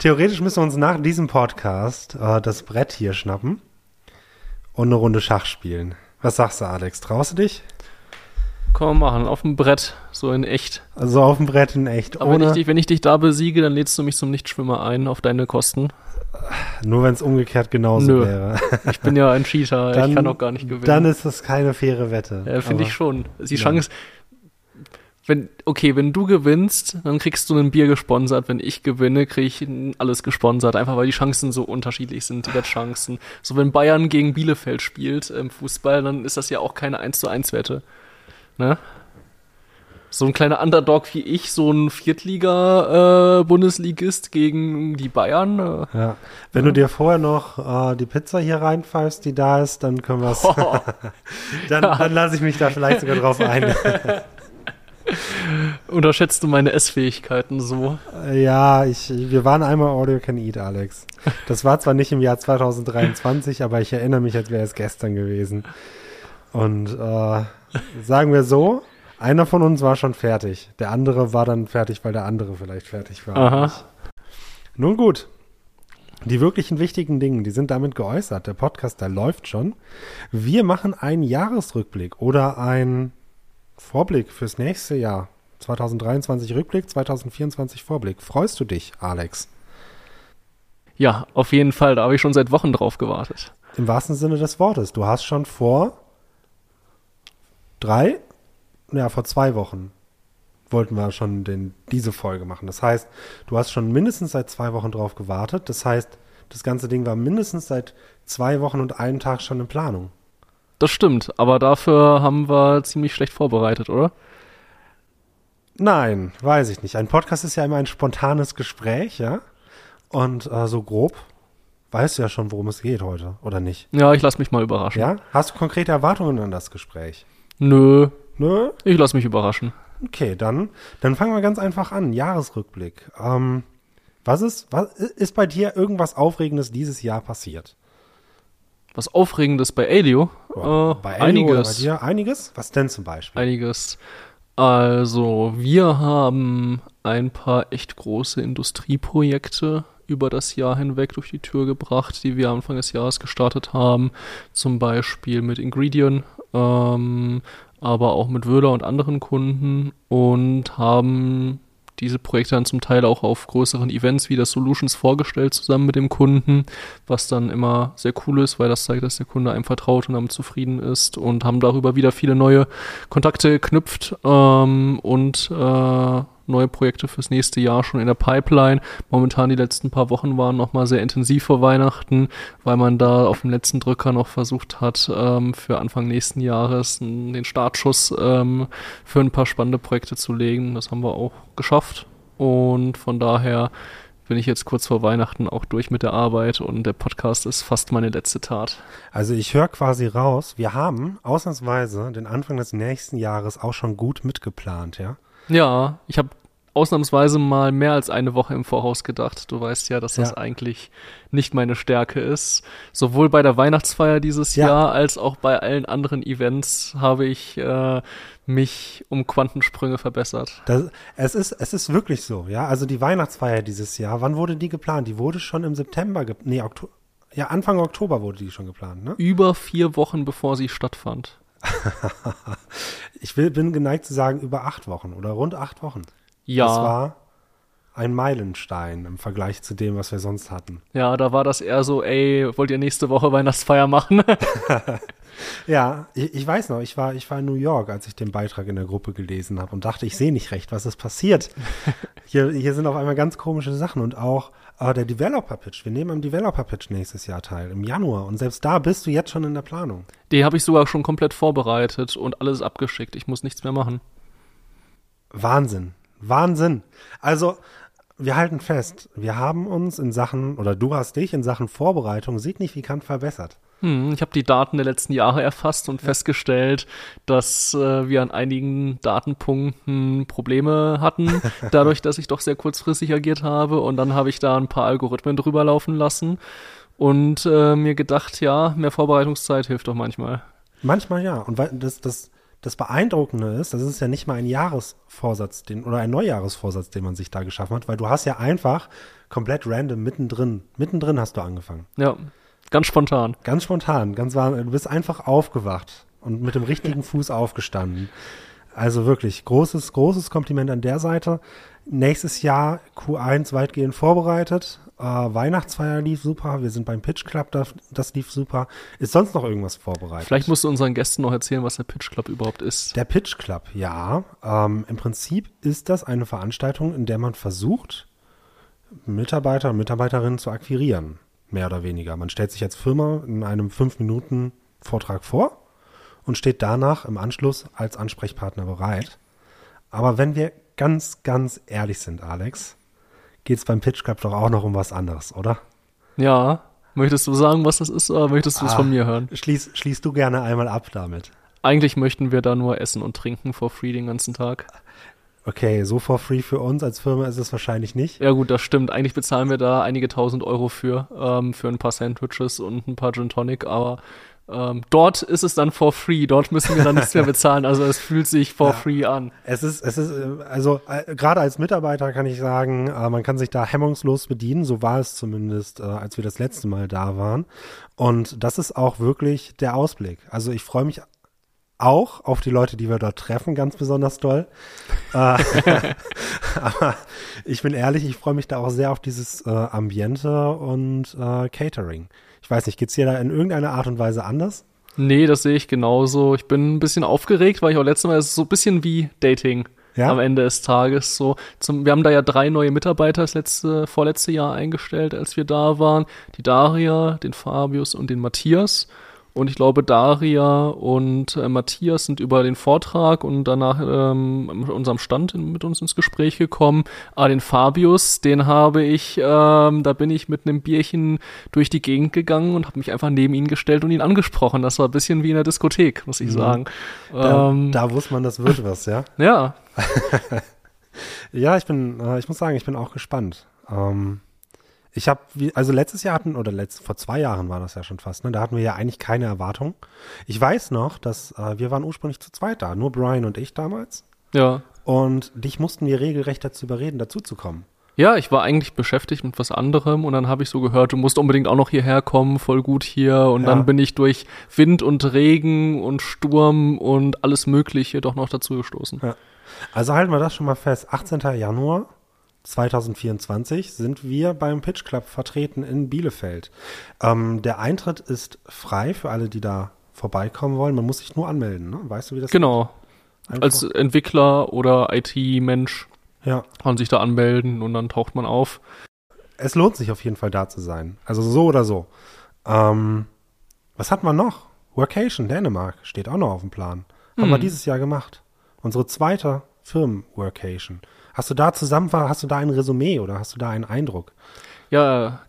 Theoretisch müssen wir uns nach diesem Podcast äh, das Brett hier schnappen und eine Runde Schach spielen. Was sagst du, Alex? Traust du dich? Man machen, auf dem Brett, so in echt. Also auf dem Brett in echt. Aber wenn ich, dich, wenn ich dich da besiege, dann lädst du mich zum Nichtschwimmer ein auf deine Kosten. Nur wenn es umgekehrt genauso Nö. wäre. Ich bin ja ein Cheater, Dann- ich kann auch gar nicht gewinnen. Dann ist das keine faire Wette. ja, finde ich schon. Die. Chance, wenn, okay, wenn du gewinnst, dann kriegst du ein Bier gesponsert. Wenn ich gewinne, kriege ich alles gesponsert. Einfach weil die Chancen so unterschiedlich sind, die Wettchancen. So, wenn Bayern gegen Bielefeld spielt im Fußball, dann ist das ja auch keine 1 zu 1 Wette. Ne? So ein kleiner Underdog wie ich, so ein Viertliga-Bundesligist gegen die Bayern. Äh, Ja. Wenn du dir vorher noch äh, die Pizza hier reinpfeifst, die da ist, dann können wir es. dann dann lasse ich mich da vielleicht sogar drauf ein. unterschätzt du meine Essfähigkeiten so? ja, ich, wir waren einmal You Can Eat, Alex. Das war zwar nicht im Jahr 2023, aber ich erinnere mich, als wäre es gestern gewesen. Und äh, sagen wir so, einer von uns war schon fertig. Der andere war dann fertig, weil der andere vielleicht fertig war. Aha. Nun gut. Die wirklichen wichtigen Dinge, die sind damit geäußert. Der Podcast, der läuft schon. Wir machen einen Jahresrückblick oder einen Vorblick fürs nächste Jahr. 2023 Rückblick, 2024 Vorblick. Freust du dich, Alex? Ja, auf jeden Fall. Da habe ich schon seit Wochen drauf gewartet. Im wahrsten Sinne des Wortes. Du hast schon vor drei, ja, vor zwei Wochen wollten wir schon den, diese Folge machen. Das heißt, du hast schon mindestens seit zwei Wochen drauf gewartet. Das heißt, das ganze Ding war mindestens seit zwei Wochen und einem Tag schon in Planung. Das stimmt, aber dafür haben wir ziemlich schlecht vorbereitet, oder? Nein, weiß ich nicht. Ein Podcast ist ja immer ein spontanes Gespräch, ja? Und äh, so grob weißt du ja schon, worum es geht heute, oder nicht? Ja, ich lass mich mal überraschen. Ja? Hast du konkrete Erwartungen an das Gespräch? Nö, Nö? ich lass mich überraschen. Okay, dann, dann fangen wir ganz einfach an. Jahresrückblick. Ähm, was ist, was ist bei dir irgendwas Aufregendes dieses Jahr passiert? Was Aufregendes bei Alio? Äh, bei Elio oder einiges. Bei dir einiges? Was denn zum Beispiel? Einiges. Also, wir haben ein paar echt große Industrieprojekte über das Jahr hinweg durch die Tür gebracht, die wir Anfang des Jahres gestartet haben. Zum Beispiel mit Ingredient, ähm, aber auch mit Wöhler und anderen Kunden und haben diese Projekte dann zum Teil auch auf größeren Events wie das Solutions vorgestellt, zusammen mit dem Kunden, was dann immer sehr cool ist, weil das zeigt, dass der Kunde einem vertraut und damit zufrieden ist und haben darüber wieder viele neue Kontakte geknüpft ähm, und äh, neue Projekte fürs nächste Jahr schon in der Pipeline. Momentan die letzten paar Wochen waren nochmal sehr intensiv vor Weihnachten, weil man da auf dem letzten Drücker noch versucht hat, ähm, für Anfang nächsten Jahres den Startschuss ähm, für ein paar spannende Projekte zu legen. Das haben wir auch geschafft und von daher bin ich jetzt kurz vor Weihnachten auch durch mit der Arbeit und der Podcast ist fast meine letzte Tat. Also ich höre quasi raus, wir haben ausnahmsweise den Anfang des nächsten Jahres auch schon gut mitgeplant, ja? Ja, ich habe ausnahmsweise mal mehr als eine Woche im Voraus gedacht. Du weißt ja, dass das Ja. eigentlich nicht meine Stärke ist. Sowohl bei der Weihnachtsfeier dieses Ja. Jahr als auch bei allen anderen Events habe ich äh, mich um Quantensprünge verbessert. Das, es, ist, es ist wirklich so, ja. Also die Weihnachtsfeier dieses Jahr, wann wurde die geplant? Die wurde schon im September, ge nee, Oktober, ja, Anfang Oktober wurde die schon geplant, ne? Über vier Wochen bevor sie stattfand. Ich will, bin geneigt zu sagen, über acht Wochen oder rund acht Wochen. Ja, Das war ein Meilenstein im Vergleich zu dem, was wir sonst hatten. ja, da war das eher so, ey, wollt ihr nächste Woche Weihnachtsfeier machen? Ja, ich, ich weiß noch, ich war, ich war in New York, als ich den Beitrag in der Gruppe gelesen habe und dachte, ich sehe nicht recht, was ist passiert. Hier, hier sind auf einmal ganz komische Sachen und auch äh, der Developer-Pitch. Wir nehmen am Developer-Pitch nächstes Jahr teil, im Januar. Und selbst da bist du jetzt schon in der Planung. Die habe ich sogar schon komplett vorbereitet und alles abgeschickt. Ich muss nichts mehr machen. Wahnsinn. Wahnsinn. Also, wir halten fest, wir haben uns in Sachen, oder du hast dich in Sachen Vorbereitung signifikant verbessert. Hm, ich habe die Daten der letzten Jahre erfasst und festgestellt, dass äh, wir an einigen Datenpunkten Probleme hatten, dadurch, dass ich doch sehr kurzfristig agiert habe. Und dann habe ich da ein paar Algorithmen drüber laufen lassen und äh, mir gedacht, ja, mehr Vorbereitungszeit hilft doch manchmal. Manchmal ja. Und weil das, das, das Beeindruckende ist, das ist ja nicht mal ein Jahresvorsatz, den, oder ein Neujahresvorsatz, den man sich da geschaffen hat, weil du hast ja einfach komplett random mittendrin, mittendrin hast du angefangen. Ja, ganz spontan. Ganz spontan, ganz warm. Du bist einfach aufgewacht und mit dem richtigen Fuß aufgestanden. Also wirklich großes, großes Kompliment an der Seite. Nächstes Jahr Q1 weitgehend vorbereitet. Äh, Weihnachtsfeier lief super. Wir sind beim Pitch Club, das, das lief super. Ist sonst noch irgendwas vorbereitet? Vielleicht musst du unseren Gästen noch erzählen, was der Pitch Club überhaupt ist. Der Pitch Club, ja. Ähm, Im Prinzip ist das eine Veranstaltung, in der man versucht, Mitarbeiter und Mitarbeiterinnen zu akquirieren. Mehr oder weniger. Man stellt sich als Firma in einem 5-Minuten-Vortrag vor und steht danach im Anschluss als Ansprechpartner bereit. Aber wenn wir ganz, ganz ehrlich sind, Alex, geht es beim Pitch Club doch auch noch um was anderes, oder? Ja. Möchtest du sagen, was das ist, oder möchtest du es Ah, von mir hören? Schließ, schließ du gerne einmal ab damit. Eigentlich möchten wir da nur essen und trinken for free den ganzen Tag. Okay, so for free für uns als Firma ist es wahrscheinlich nicht. Ja gut, das stimmt. Eigentlich bezahlen wir da einige tausend Euro für, ähm, für ein paar Sandwiches und ein paar Gin Tonic, aber ähm, dort ist es dann for free. Dort müssen wir dann nichts mehr bezahlen. Also es fühlt sich for Ja. free an. Es ist, es ist, äh, also äh, gerade als Mitarbeiter kann ich sagen, äh, man kann sich da hemmungslos bedienen. So war es zumindest, äh, als wir das letzte Mal da waren. Und das ist auch wirklich der Ausblick. Also ich freue mich auch auf die Leute, die wir dort treffen, ganz besonders doll. äh, aber ich bin ehrlich, ich freue mich da auch sehr auf dieses äh, Ambiente und Catering. Ich weiß nicht, geht's dir da in irgendeiner Art und Weise anders? Nee, das sehe ich genauso. Ich bin ein bisschen aufgeregt, weil ich auch letztes Mal, es ist so ein bisschen wie Dating Ja? am Ende des Tages. So zum, wir haben da ja drei neue Mitarbeiter das letzte, vorletzte Jahr eingestellt, als wir da waren. Die Daria, den Fabius und den Matthias. Und ich glaube, Daria und äh, Matthias sind über den Vortrag und danach ähm, mit unserem Stand in, mit uns ins Gespräch gekommen. Aber den Fabius, den habe ich, ähm, da bin ich mit einem Bierchen durch die Gegend gegangen und habe mich einfach neben ihn gestellt und ihn angesprochen. Das war ein bisschen wie in der Diskothek, muss ich sagen. Da, Ähm, da wusste man, das wird was, ja? ja, Ja, ich bin, äh, ich muss sagen, ich bin auch gespannt. Ähm, ich habe, also letztes Jahr hatten, oder letzt, vor zwei Jahren war das ja schon fast, ne? Da hatten wir ja eigentlich keine Erwartung. Ich weiß noch, dass äh, wir waren ursprünglich zu zweit da, nur Brian und ich damals. ja. Und dich mussten wir regelrecht dazu überreden, dazuzukommen. Ja, ich war eigentlich beschäftigt mit was anderem und dann habe ich so gehört, du musst unbedingt auch noch hierher kommen, voll gut hier. Und Ja. dann bin ich durch Wind und Regen und Sturm und alles Mögliche doch noch dazu gestoßen. Also halten wir das schon mal fest. 18. Januar 2024 sind wir beim Pitch Club vertreten in Bielefeld. Ähm, der Eintritt ist frei für alle, die da vorbeikommen wollen. Man muss sich nur anmelden, ne? Weißt du, wie das Genau. Als Entwickler oder IT-Mensch Ja. kann sich da anmelden und dann taucht man auf. es lohnt sich auf jeden Fall da zu sein. Also so oder so. Ähm, was hat man noch? Workation Dänemark steht auch noch auf dem Plan. Haben wir Hm. dieses Jahr gemacht. Unsere zweite Firmen-Workation. Hast du da zusammen, hast du da ein Resümee oder hast du da einen Eindruck? Ja,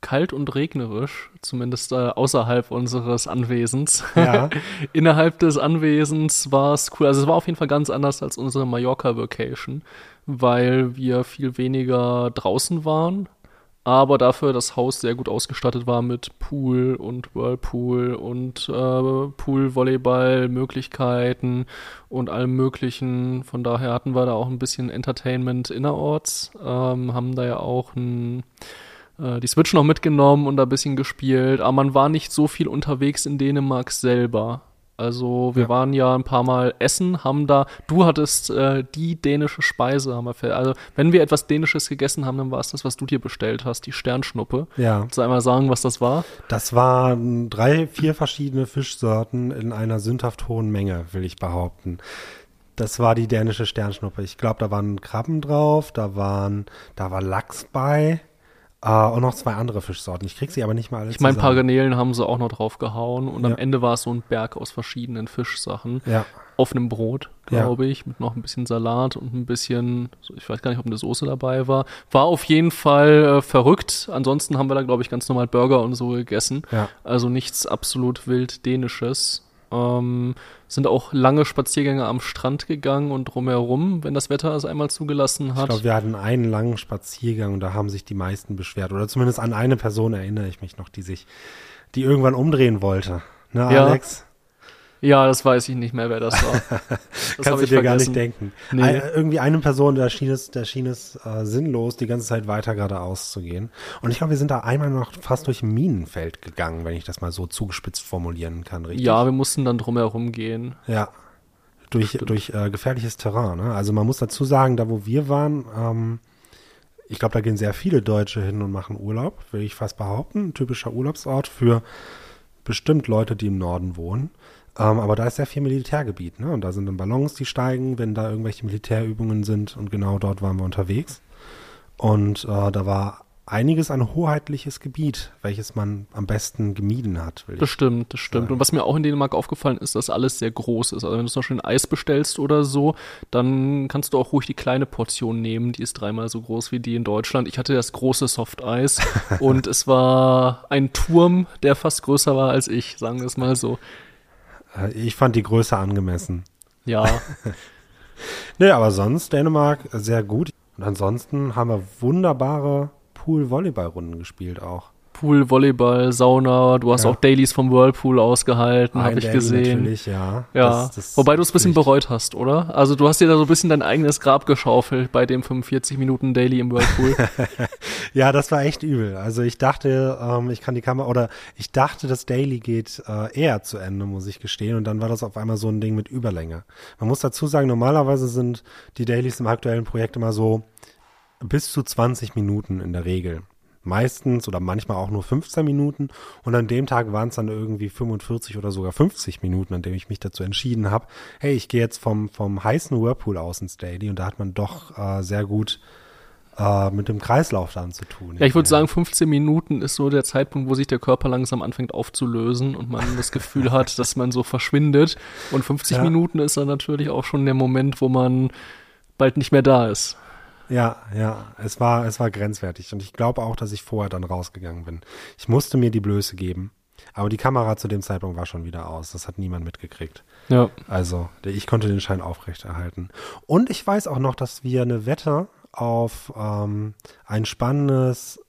kalt und regnerisch, zumindest äh, außerhalb unseres Anwesens. Ja. Innerhalb des Anwesens war es cool. Also es war auf jeden Fall ganz anders als unsere Mallorca-Vacation, weil wir viel weniger draußen waren, aber dafür das Haus sehr gut ausgestattet war mit Pool und Whirlpool und äh, Pool-Volleyball-Möglichkeiten und allem Möglichen. Von daher hatten wir da auch ein bisschen Entertainment innerorts, ähm, haben da ja auch ein äh, die Switch noch mitgenommen und da ein bisschen gespielt, aber man war nicht so viel unterwegs in Dänemark selber. Also wir Ja. waren ja ein paar Mal essen, haben da, du hattest äh, die dänische Speise, haben wir also wenn wir etwas Dänisches gegessen haben, dann war es das, was du dir bestellt hast, die Sternschnuppe. Ja. Kannst du einmal sagen, was das war? Das waren drei, vier verschiedene Fischsorten in einer sündhaft hohen Menge, will ich behaupten. Das war die dänische Sternschnuppe. Ich glaube, da waren Krabben drauf, da waren, da war Lachs bei äh, und noch zwei andere Fischsorten. Ich krieg sie aber nicht mal alle Ich meine, ein paar zusammen. Garnelen haben sie auch noch drauf gehauen und Ja. am Ende war es so ein Berg aus verschiedenen Fischsachen. Ja, auf einem Brot, Ja. glaube ich, mit noch ein bisschen Salat und ein bisschen, ich weiß gar nicht, ob eine Soße dabei war. War auf jeden Fall äh, verrückt. Ansonsten haben wir da, glaube ich, ganz normal Burger und so gegessen. ja. Also nichts absolut wild Dänisches. Ähm, sind auch lange Spaziergänge am Strand gegangen und drumherum, wenn das Wetter es einmal zugelassen Ich hat. glaube, wir hatten einen langen Spaziergang und da haben sich die meisten beschwert. Oder zumindest an eine Person erinnere ich mich noch, die sich, die irgendwann umdrehen wollte. Ne. Alex? Ja, das weiß ich nicht mehr, wer das war. Das Kannst du dir vergessen. gar nicht denken. Nee. Ein, irgendwie eine Person, da schien es, da schien es äh, sinnlos, die ganze Zeit weiter geradeaus zu gehen. Und ich glaube, wir sind da einmal noch fast durch ein Minenfeld gegangen, wenn ich das mal so zugespitzt formulieren kann, richtig? Ja, wir mussten dann drumherum gehen. Ja. Durch, durch äh, gefährliches Terrain. Ne? Also man muss dazu sagen, da wo wir waren, ähm, ich glaube, da gehen sehr viele Deutsche hin und machen Urlaub, will ich fast behaupten. Ein typischer Urlaubsort für bestimmt Leute, die im Norden wohnen. Ähm, aber da ist sehr viel Militärgebiet, ne? Und da sind dann Ballons, die steigen, wenn da irgendwelche Militärübungen sind. Und genau dort waren wir unterwegs. Und äh, da war einiges an hoheitliches Gebiet, welches man am besten gemieden hat. das stimmt, das stimmt. Sagen. Und was mir auch in Dänemark aufgefallen ist, dass alles sehr groß ist. Also wenn du zum Beispiel ein Eis bestellst oder so, dann kannst du auch ruhig die kleine Portion nehmen. Die ist dreimal so groß wie die in Deutschland. Ich hatte das große Softeis und es war ein Turm, der fast größer war als ich, sagen wir es mal so. Ich fand die Größe angemessen. Ja. nee, aber sonst Dänemark sehr gut. Und ansonsten haben wir wunderbare Pool-Volleyball-Runden gespielt auch. Pool, Volleyball, Sauna, du hast ja. auch Dailies vom Whirlpool ausgehalten, habe ich Daily gesehen. Natürlich, ja. Ja. Das, das Wobei du es ein bisschen bereut hast, oder? Also du hast dir da so ein bisschen dein eigenes Grab geschaufelt bei dem 45 Minuten Daily im Whirlpool. ja, das war echt übel. Also ich dachte, ähm, ich kann die Kamera oder ich dachte, das Daily geht äh, eher zu Ende, muss ich gestehen. Und dann war das auf einmal so ein Ding mit Überlänge. Man muss dazu sagen, normalerweise sind die Dailies im aktuellen Projekt immer so bis zu 20 Minuten in der Regel. Meistens oder manchmal auch nur 15 Minuten. Und an dem Tag waren es dann irgendwie 45 oder sogar 50 Minuten, an dem ich mich dazu entschieden habe, hey, ich gehe jetzt vom, vom heißen Whirlpool aus ins Daily. Und da hat man doch äh, sehr gut äh, mit dem Kreislauf dann zu tun. Ja, ich würde sagen, 15 Minuten ist so der Zeitpunkt, wo sich der Körper langsam anfängt aufzulösen und man das Gefühl hat, dass man so verschwindet. Und 50 ja. Minuten ist dann natürlich auch schon der Moment, wo man bald nicht mehr da ist. Ja, ja, es war, es war grenzwertig und ich glaube auch, dass ich vorher dann rausgegangen bin. Ich musste mir die Blöße geben, aber die Kamera zu dem Zeitpunkt war schon wieder aus. Das hat niemand mitgekriegt. Ja. Also, ich konnte den Schein aufrechterhalten. Und ich weiß auch noch, dass wir eine Wette auf ähm, ein spannendes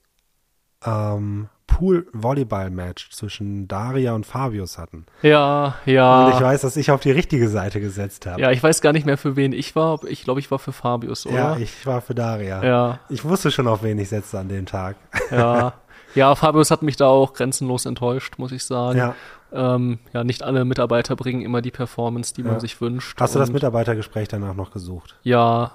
ähm, Pool-Volleyball-Match zwischen Daria und Fabius hatten. Ja, ja. Und ich weiß, dass ich auf die richtige Seite gesetzt habe. Ja, ich weiß gar nicht mehr, für wen ich war. Ich glaube, ich war für Fabius, oder? Ja, ich war für Daria. Ja. Ich wusste schon, auf wen ich setzte an dem Tag. Ja. Ja, Fabius hat mich da auch grenzenlos enttäuscht, muss ich sagen. Ja. Ähm, ja, nicht alle Mitarbeiter bringen immer die Performance, die ja. man sich wünscht. Hast du das Mitarbeitergespräch danach noch gesucht? Ja,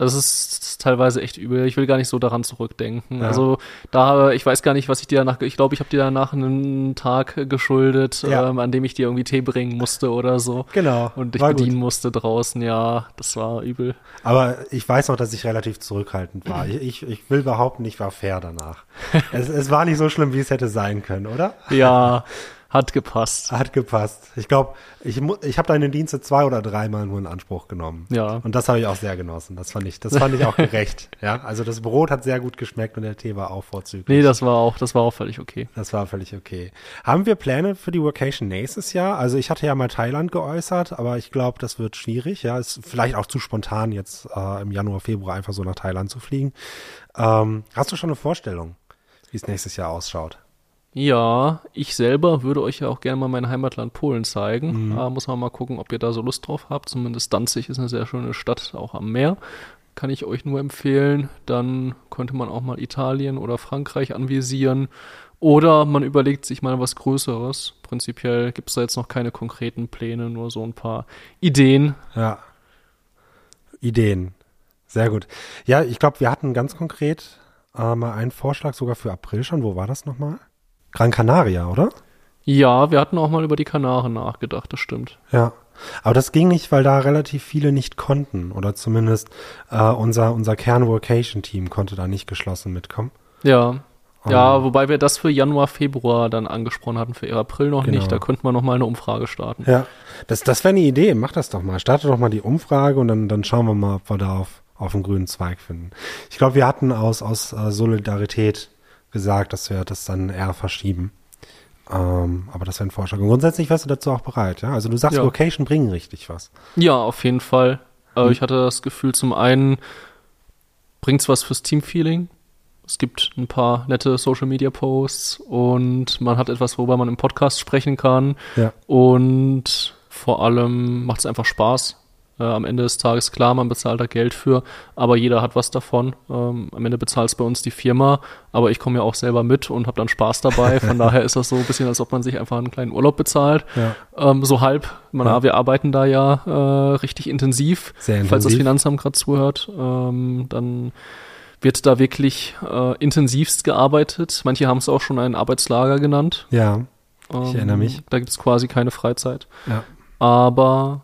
das ist teilweise echt übel. Ich will gar nicht so daran zurückdenken. Ja. Also da, ich weiß gar nicht, was ich dir danach, ich glaube, ich habe dir danach einen Tag geschuldet, ja. ähm, an dem ich dir irgendwie Tee bringen musste oder so. Genau. Und dich bedienen gut. musste draußen. Ja, das war übel. Aber ich weiß noch, dass ich relativ zurückhaltend war. ich, ich, ich will behaupten, ich war fair danach. es, es war nicht so schlimm, wie es hätte sein können, oder? Ja. Hat gepasst. Hat gepasst. Ich glaube, ich, ich habe deine Dienste zwei oder dreimal nur in Anspruch genommen. Ja. Und das habe ich auch sehr genossen. Das fand ich, das fand ich auch gerecht. ja, also das Brot hat sehr gut geschmeckt und der Tee war auch vorzüglich. Nee, das war auch, das war auch völlig okay. Das war völlig okay. Haben wir Pläne für die Vacation nächstes Jahr? Also ich hatte ja mal Thailand geäußert, aber ich glaube, das wird schwierig. Ja, ist vielleicht auch zu spontan jetzt äh, im Januar, Februar einfach so nach Thailand zu fliegen. Ähm, hast du schon eine Vorstellung, wie es nächstes Jahr ausschaut? Ja, ich selber würde euch ja auch gerne mal mein Heimatland Polen zeigen. Mhm. Da muss man mal gucken, ob ihr da so Lust drauf habt. Zumindest Danzig ist eine sehr schöne Stadt, auch am Meer. Kann ich euch nur empfehlen. Dann könnte man auch mal Italien oder Frankreich anvisieren. Oder man überlegt sich mal was Größeres. Prinzipiell gibt es da jetzt noch keine konkreten Pläne, nur so ein paar Ideen. Ja. Ideen. Sehr gut. Ja, ich glaube, wir hatten ganz konkret äh, mal einen Vorschlag sogar für April schon. Wo war das nochmal? Gran Canaria, oder? Ja, wir hatten auch mal über die Kanaren nachgedacht, das stimmt. Ja. Aber das ging nicht, weil da relativ viele nicht konnten. Oder zumindest äh, unser, unser Kern-Vocation-Team konnte da nicht geschlossen mitkommen. Ja. Um, ja, wobei wir das für Januar, Februar dann angesprochen hatten, für April noch genau. nicht. Da könnte man noch mal eine Umfrage starten. Ja, das, das wäre eine Idee. Mach das doch mal. Starte doch mal die Umfrage und dann, dann schauen wir mal, ob wir da auf, auf einen grünen Zweig finden. Ich glaube, wir hatten aus, aus uh, Solidarität gesagt, dass wir das dann eher verschieben. Ähm, aber das wäre ein Vorschlag. Und grundsätzlich wärst du dazu auch bereit, ja? Also du sagst, ja. Location bringen richtig was. Ja, auf jeden Fall. Äh, hm. Ich hatte das Gefühl, zum einen bringt es was fürs Teamfeeling. es gibt ein paar nette Social Media Posts und man hat etwas, worüber man im Podcast sprechen kann. Ja. Und vor allem macht es einfach Spaß. Äh, am Ende des Tages, klar, man bezahlt da Geld für, aber jeder hat was davon. Ähm, am Ende bezahlt es bei uns die Firma, aber ich komme ja auch selber mit und habe dann Spaß dabei. Von daher ist das so ein bisschen, als ob man sich einfach einen kleinen Urlaub bezahlt. Ja. Ähm, so halb. Man, Ja. Wir arbeiten da ja äh, richtig intensiv. Sehr Falls das intensiv. Finanzamt gerade zuhört, ähm, dann wird da wirklich äh, intensivst gearbeitet. Manche haben es auch schon ein Arbeitslager genannt. Ja, Ähm, Ich erinnere mich. Da gibt es quasi keine Freizeit. ja. Aber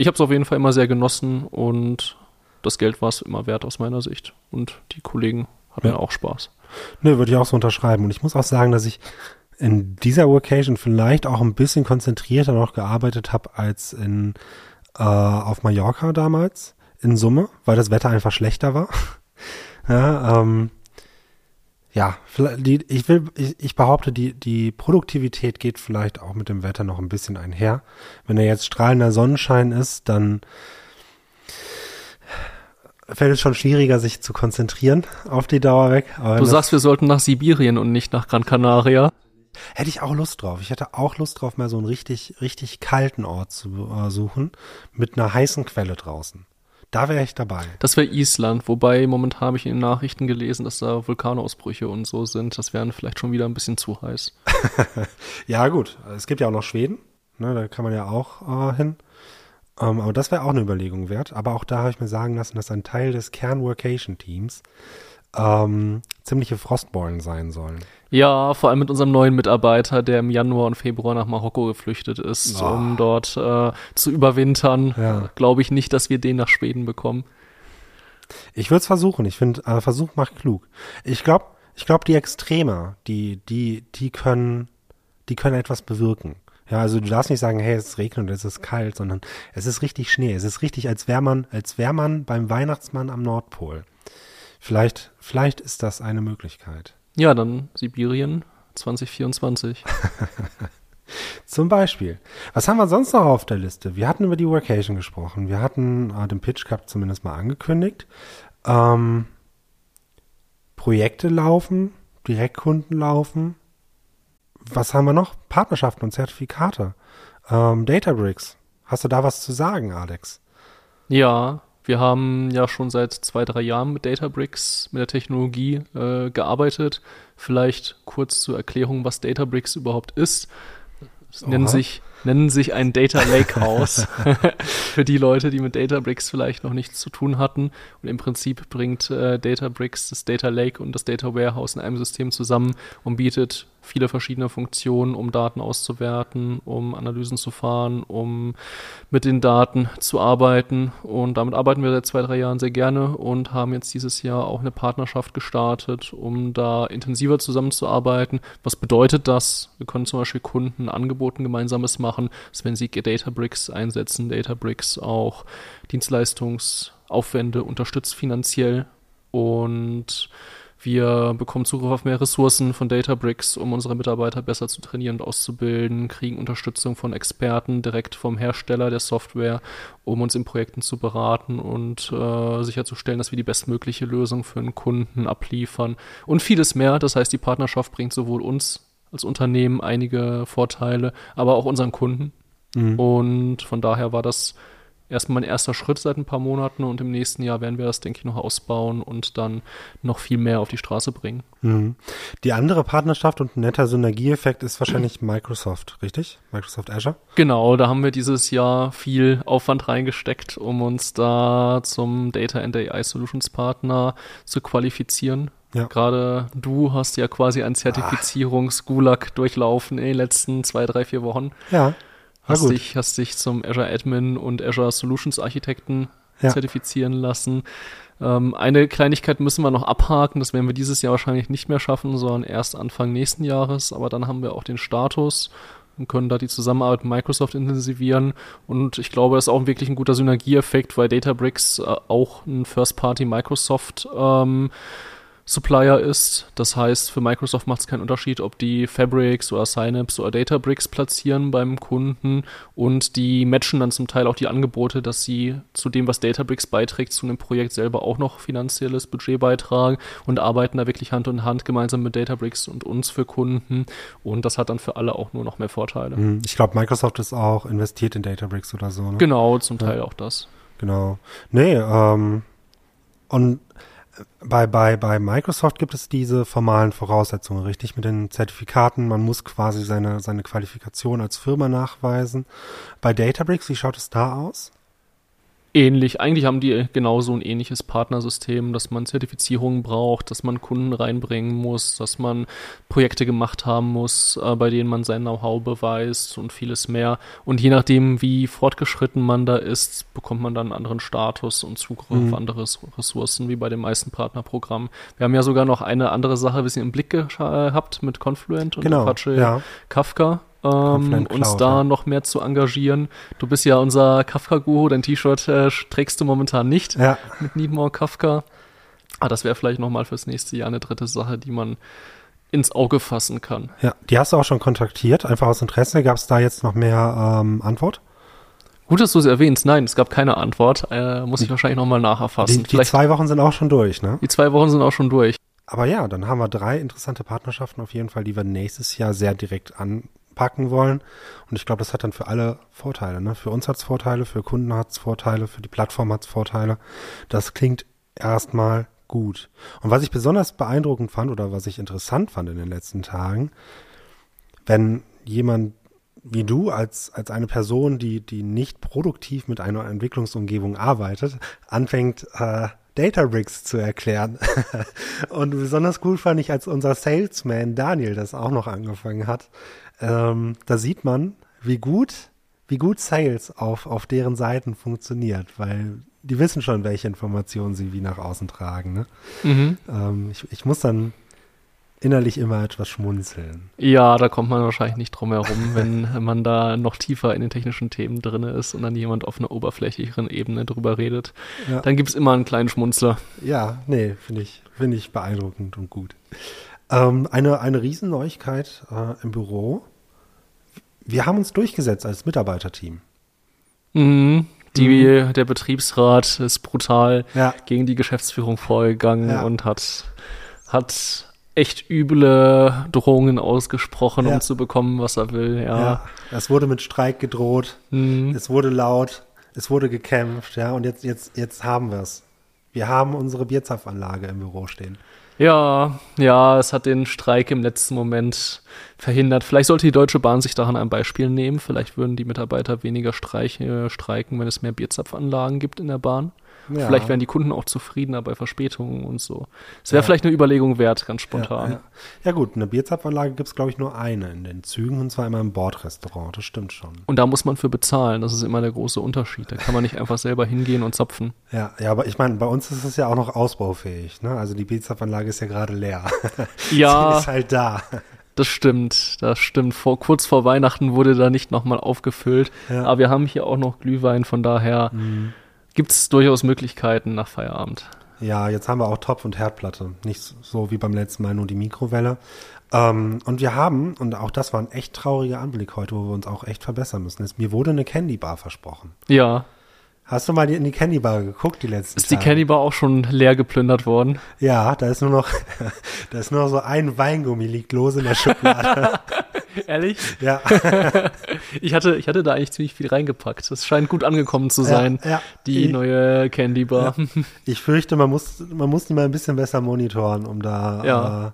ich habe es auf jeden Fall immer sehr genossen und das Geld war es immer wert aus meiner Sicht. Und die Kollegen hatten Ja. auch Spaß. Nö, würde ich auch so unterschreiben. Und ich muss auch sagen, dass ich in dieser Workation vielleicht auch ein bisschen konzentrierter noch gearbeitet habe als in äh, auf Mallorca damals in Summe, weil das Wetter einfach schlechter war. ja, ähm, ja, die, ich will, ich, ich behaupte, die, die Produktivität geht vielleicht auch mit dem Wetter noch ein bisschen einher. Wenn er jetzt strahlender Sonnenschein ist, dann fällt es schon schwieriger, sich zu konzentrieren auf die Dauer weg. Aber Du sagst, wir sollten nach Sibirien und nicht nach Gran Canaria. Hätte ich auch Lust drauf. Ich hätte auch Lust drauf, mal so einen richtig, richtig kalten Ort zu suchen, mit einer heißen Quelle draußen. Da wäre ich dabei. Das wäre Island, wobei momentan habe ich in den Nachrichten gelesen, dass da Vulkanausbrüche und so sind. Das wären vielleicht schon wieder ein bisschen zu heiß. Ja, gut. Es gibt ja auch noch Schweden. Ne, da kann man ja auch äh, hin. Ähm, aber das wäre auch eine Überlegung wert. Aber auch da habe ich mir sagen lassen, dass ein Teil des Kern-Workation-Teams ähm, ziemliche Frostbeulen sein sollen. Ja, vor allem mit unserem neuen Mitarbeiter, der im Januar und Februar nach Marokko geflüchtet ist, Oh. um dort äh, zu überwintern. Ja. Glaube ich nicht, dass wir den nach Schweden bekommen. Ich würde es versuchen. Ich finde, äh, Versuch macht klug. Ich glaube, ich glaube, die Extremer, die, die, die können, die können etwas bewirken. Ja, also du darfst nicht sagen, hey, es regnet und es ist kalt, sondern es ist richtig Schnee. Es ist richtig, als wäre man, als wäre man beim Weihnachtsmann am Nordpol. Vielleicht, vielleicht ist das eine Möglichkeit. Ja, dann Sibirien 2024. Zum Beispiel. Was haben wir sonst noch auf der Liste? Wir hatten über die Workation gesprochen. Wir hatten äh, den Pitch Cup zumindest mal angekündigt. Ähm, Projekte laufen, Direktkunden laufen. Was haben wir noch? Partnerschaften und Zertifikate. Ähm, Databricks. Hast du da was zu sagen, Alex? Ja, wir haben ja schon seit zwei, drei Jahren mit Databricks, mit der Technologie äh, gearbeitet. Vielleicht kurz zur Erklärung, was Databricks überhaupt ist. Es nennen Oha. sich, nennen sich ein Data Lakehouse. Für die Leute, die mit Databricks vielleicht noch nichts zu tun hatten. Und im Prinzip bringt äh, Databricks das Data Lake und das Data Warehouse in einem System zusammen und bietet viele verschiedene Funktionen, um Daten auszuwerten, um Analysen zu fahren, um mit den Daten zu arbeiten. Und damit arbeiten wir seit zwei, drei Jahren sehr gerne und haben jetzt dieses Jahr auch eine Partnerschaft gestartet, um da intensiver zusammenzuarbeiten. Was bedeutet das? Wir können zum Beispiel Kunden Angeboten gemeinsames machen, dass wenn sie Databricks einsetzen, Databricks auch Dienstleistungsaufwände unterstützt finanziell und wir bekommen Zugriff auf mehr Ressourcen von Databricks, um unsere Mitarbeiter besser zu trainieren und auszubilden, kriegen Unterstützung von Experten direkt vom Hersteller der Software, um uns in Projekten zu beraten und äh, sicherzustellen, dass wir die bestmögliche Lösung für einen Kunden abliefern und vieles mehr. Das heißt, die Partnerschaft bringt sowohl uns als Unternehmen einige Vorteile, aber auch unseren Kunden. Und von daher war das erstmal ein erster Schritt seit ein paar Monaten und im nächsten Jahr werden wir das, denke ich, noch ausbauen und dann noch viel mehr auf die Straße bringen. Mhm. Die andere Partnerschaft und ein netter Synergieeffekt ist wahrscheinlich Microsoft, richtig? Microsoft Azure? Genau, da haben wir dieses Jahr viel Aufwand reingesteckt, um uns da zum Data and AI Solutions Partner zu qualifizieren. Ja. Gerade du hast ja quasi ein Zertifizierungs-Gulag durchlaufen in den letzten zwei, drei, vier Wochen. Ja. Hast dich, hast dich zum Azure Admin und Azure Solutions Architekten Ja. zertifizieren lassen. Ähm, eine Kleinigkeit müssen wir noch abhaken, das werden wir dieses Jahr wahrscheinlich nicht mehr schaffen, sondern erst Anfang nächsten Jahres, aber dann haben wir auch den Status und können da die Zusammenarbeit mit Microsoft intensivieren und ich glaube, das ist auch wirklich ein guter Synergieeffekt, weil Databricks äh, auch ein First-Party Microsoft ähm, Supplier ist. Das heißt, für Microsoft macht es keinen Unterschied, ob die Fabrics oder Synapse oder Databricks platzieren beim Kunden und die matchen dann zum Teil auch die Angebote, dass sie zu dem, was Databricks beiträgt, zu einem Projekt selber auch noch finanzielles Budget beitragen und arbeiten da wirklich Hand in Hand gemeinsam mit Databricks und uns für Kunden und das hat dann für alle auch nur noch mehr Vorteile. Hm, ich glaube, Microsoft ist auch investiert in Databricks oder so. Ne? Genau, zum Teil ja. auch das. Genau. Nee, ähm, und bei, bei, bei Microsoft gibt es diese formalen Voraussetzungen, richtig? Mit den Zertifikaten. Man muss quasi seine, seine Qualifikation als Firma nachweisen. Bei Databricks, wie schaut es da aus? Ähnlich. Eigentlich haben die genauso ein ähnliches Partnersystem, dass man Zertifizierungen braucht, dass man Kunden reinbringen muss, dass man Projekte gemacht haben muss, äh, bei denen man sein Know-how beweist und vieles mehr. Und je nachdem, wie fortgeschritten man da ist, bekommt man dann einen anderen Status und Zugriff mhm. auf andere Ressourcen, wie bei den meisten Partnerprogrammen. Wir haben ja sogar noch eine andere Sache ein bisschen im Blick gehabt mit Confluent und genau, Apache ja. Kafka ähm, uns da noch mehr zu engagieren. Du bist ja unser Kafka-Guru, dein T-Shirt äh, trägst du momentan nicht ja. mit Need More Kafka. Aber das wäre vielleicht nochmal fürs nächste Jahr eine dritte Sache, die man ins Auge fassen kann. Ja, die hast du auch schon kontaktiert, einfach aus Interesse. Gab es da jetzt noch mehr ähm, Antwort? Gut, dass du es erwähnst. Nein, es gab keine Antwort. Äh, muss ich wahrscheinlich nochmal nacherfassen. Die, die zwei Wochen sind auch schon durch, ne? Die zwei Wochen sind auch schon durch. Aber ja, dann haben wir drei interessante Partnerschaften auf jeden Fall, die wir nächstes Jahr sehr direkt an, packen wollen. Und ich glaube, das hat dann für alle Vorteile. Ne? Für uns hat es Vorteile, für Kunden hat es Vorteile, für die Plattform hat es Vorteile. Das klingt erstmal gut. Und was ich besonders beeindruckend fand oder was ich interessant fand in den letzten Tagen, wenn jemand wie du als, als eine Person, die, die nicht produktiv mit einer Entwicklungsumgebung arbeitet, anfängt, äh, Databricks zu erklären. und besonders cool fand ich, als unser Salesman Daniel das auch noch angefangen hat, ähm, da sieht man, wie gut, wie gut Sales auf, auf deren Seiten funktioniert, weil die wissen schon, welche Informationen sie wie nach außen tragen. Ne? Mhm. Ähm, ich, ich muss dann innerlich immer etwas schmunzeln. Ja, da kommt man wahrscheinlich nicht drum herum, wenn man da noch tiefer in den technischen Themen drin ist und dann jemand auf einer oberflächlicheren Ebene drüber redet. Ja. Dann gibt es immer einen kleinen Schmunzler. Ja, nee, finde ich, finde ich beeindruckend und gut. Ähm, eine, eine Riesenneuigkeit äh, im Büro. Wir haben uns durchgesetzt als Mitarbeiterteam. Mhm. Die, mhm. Der Betriebsrat ist brutal ja. gegen die Geschäftsführung vorgegangen ja. und hat, hat echt üble Drohungen ausgesprochen, ja. um zu bekommen, was er will. Ja. Es wurde mit Streik gedroht, mhm. es wurde laut, es wurde gekämpft, ja, und jetzt, jetzt, jetzt haben wir es. Wir haben unsere Bierzapfanlage im Büro stehen. Ja, ja, es hat den Streik im letzten Moment verhindert. Vielleicht sollte die Deutsche Bahn sich daran ein Beispiel nehmen. Vielleicht würden die Mitarbeiter weniger Streich, äh, streiken, wenn es mehr Bierzapfanlagen gibt in der Bahn. Ja. Vielleicht wären die Kunden auch zufriedener bei Verspätungen und so. Es wäre ja. vielleicht eine Überlegung wert, ganz spontan. Ja, ja gut, eine Bierzapfanlage gibt es, glaube ich, nur eine in den Zügen und zwar immer im Bordrestaurant. Das stimmt schon. Und da muss man für bezahlen. Das ist immer der große Unterschied. Da kann man nicht einfach selber hingehen und zapfen. Ja, ja, aber ich meine, bei uns ist es ja auch noch ausbaufähig. Ne? Also die Bierzapfanlage ist ja gerade leer. Ja. Sie ist halt da. Das stimmt, das stimmt. Vor, kurz vor Weihnachten wurde da nicht nochmal aufgefüllt. Ja. Aber wir haben hier auch noch Glühwein, von daher mhm gibt es durchaus Möglichkeiten nach Feierabend. Ja, jetzt haben wir auch Topf- und Herdplatte. Nicht so wie beim letzten Mal nur die Mikrowelle. Ähm, und wir haben, und auch das war ein echt trauriger Anblick heute, wo wir uns auch echt verbessern müssen, ist, mir wurde eine Candy Bar versprochen. Ja. Hast du mal in die Candy Bar geguckt die letzten Ist Tage? die Candy Bar auch schon leer geplündert worden? Ja, da ist nur noch, da ist nur noch so ein Weingummi liegt lose in der Schublade. Ehrlich? Ja. ich hatte, ich hatte da eigentlich ziemlich viel reingepackt. Das scheint gut angekommen zu sein, ja, ja. die ich, neue Candy Bar. Ja. Ich fürchte, man muss, man muss die mal ein bisschen besser monitoren, um da ja. äh,